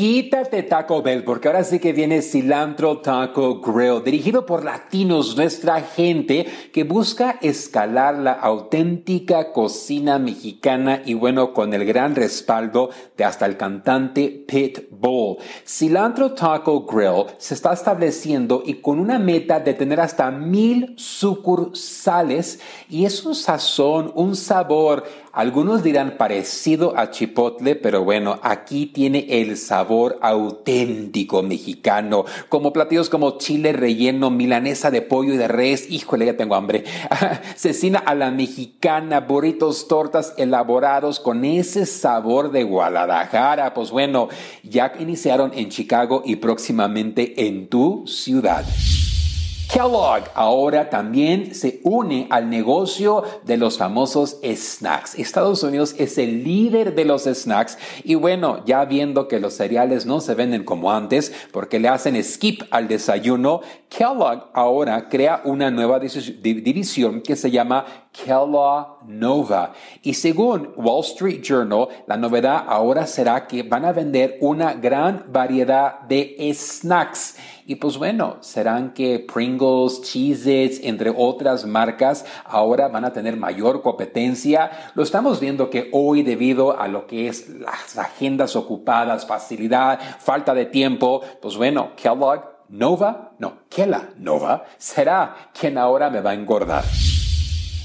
Quítate Taco Bell, porque ahora sí que viene Cilantro Taco Grill, dirigido por latinos, nuestra gente que busca escalar la auténtica cocina mexicana y bueno, con el gran respaldo de hasta el cantante Pitbull. Cilantro Taco Grill se está estableciendo y con una meta de tener hasta mil sucursales y es un sazón, un sabor algunos dirán parecido a chipotle, pero bueno, aquí tiene el sabor auténtico mexicano, como platillos como chile relleno, milanesa de pollo y de res, híjole, ya tengo hambre, cecina a la mexicana, burritos, tortas elaborados con ese sabor de Guadalajara. Pues bueno, ya iniciaron en Chicago y próximamente en tu ciudad. Kellogg ahora también se une al negocio de los famosos snacks. Estados Unidos es el líder de los snacks y bueno, ya viendo que los cereales no se venden como antes porque le hacen skip al desayuno, Kellogg ahora crea una nueva división que se llama Kellogg Nova. Y según Wall Street Journal, la novedad ahora será que van a vender una gran variedad de snacks. Y pues bueno, serán que Pringles, Cheez-Its, entre otras marcas, ahora van a tener mayor competencia. Lo estamos viendo que hoy, debido a lo que es las agendas ocupadas, facilidad, falta de tiempo, pues bueno, Kellogg Nova, no, Kela Nova, será quien ahora me va a engordar.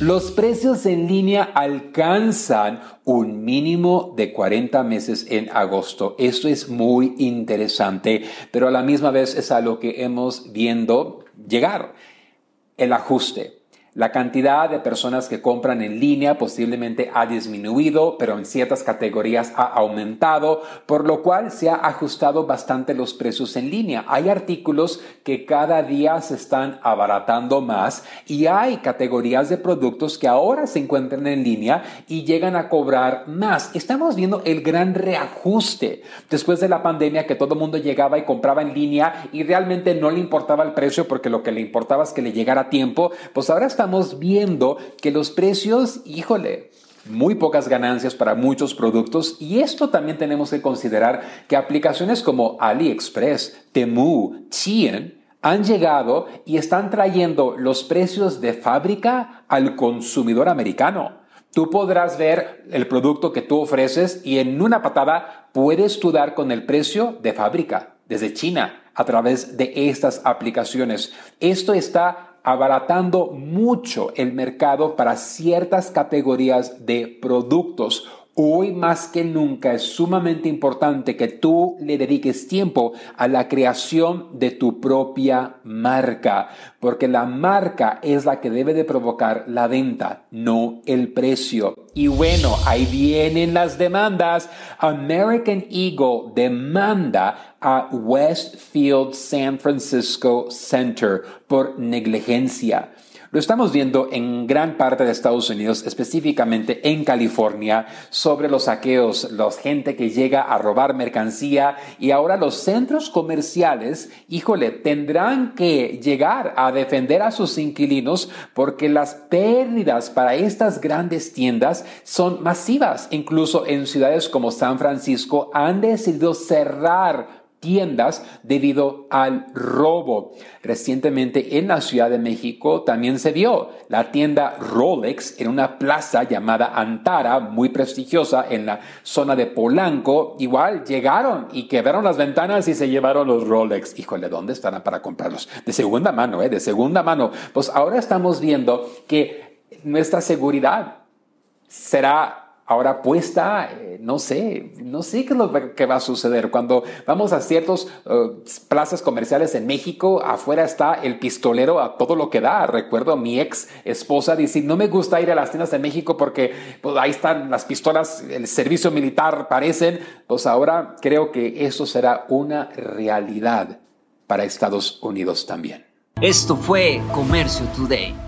Los precios en línea alcanzan un mínimo de 40 meses en agosto. Esto es muy interesante, pero a la misma vez es a lo que hemos viendo llegar. El ajuste. La cantidad de personas que compran en línea posiblemente ha disminuido, pero en ciertas categorías ha aumentado, por lo cual se ha ajustado bastante los precios en línea. Hay artículos que cada día se están abaratando más y hay categorías de productos que ahora se encuentran en línea y llegan a cobrar más. Estamos viendo el gran reajuste después de la pandemia que todo el mundo llegaba y compraba en línea y realmente no le importaba el precio porque lo que le importaba es que le llegara a tiempo. Pues ahora estamos estamos viendo que los precios, híjole, muy pocas ganancias para muchos productos y esto también tenemos que considerar que aplicaciones como AliExpress, Temu, Shein han llegado y están trayendo los precios de fábrica al consumidor americano. Tú podrás ver el producto que tú ofreces y en una patada puedes tú dar con el precio de fábrica desde China a través de estas aplicaciones. Esto está abaratando mucho el mercado para ciertas categorías de productos. Hoy más que nunca es sumamente importante que tú le dediques tiempo a la creación de tu propia marca, porque la marca es la que debe de provocar la venta, no el precio. Y bueno, ahí vienen las demandas. American Eagle demanda a Westfield San Francisco Center por negligencia. Lo estamos viendo en gran parte de Estados Unidos, específicamente en California, sobre los saqueos, la gente que llega a robar mercancía y ahora los centros comerciales, híjole, tendrán que llegar a defender a sus inquilinos porque las pérdidas para estas grandes tiendas son masivas. Incluso en ciudades como San Francisco han decidido cerrar tiendas debido al robo. Recientemente en la Ciudad de México también se vio la tienda Rolex en una plaza llamada Antara, muy prestigiosa en la zona de Polanco. Igual llegaron y quebraron las ventanas y se llevaron los Rolex. Híjole, ¿dónde estarán para comprarlos? De segunda mano, ¿eh? De segunda mano. Pues ahora estamos viendo que nuestra seguridad será ahora puesta, eh, no sé, no sé qué es lo que va a suceder. Cuando vamos a ciertas eh, plazas comerciales en México, afuera está el pistolero a todo lo que da. Recuerdo a mi ex esposa decir, no me gusta ir a las tiendas de México porque pues, ahí están las pistolas, el servicio militar parecen. Pues ahora creo que eso será una realidad para Estados Unidos también. Esto fue Comercio Today.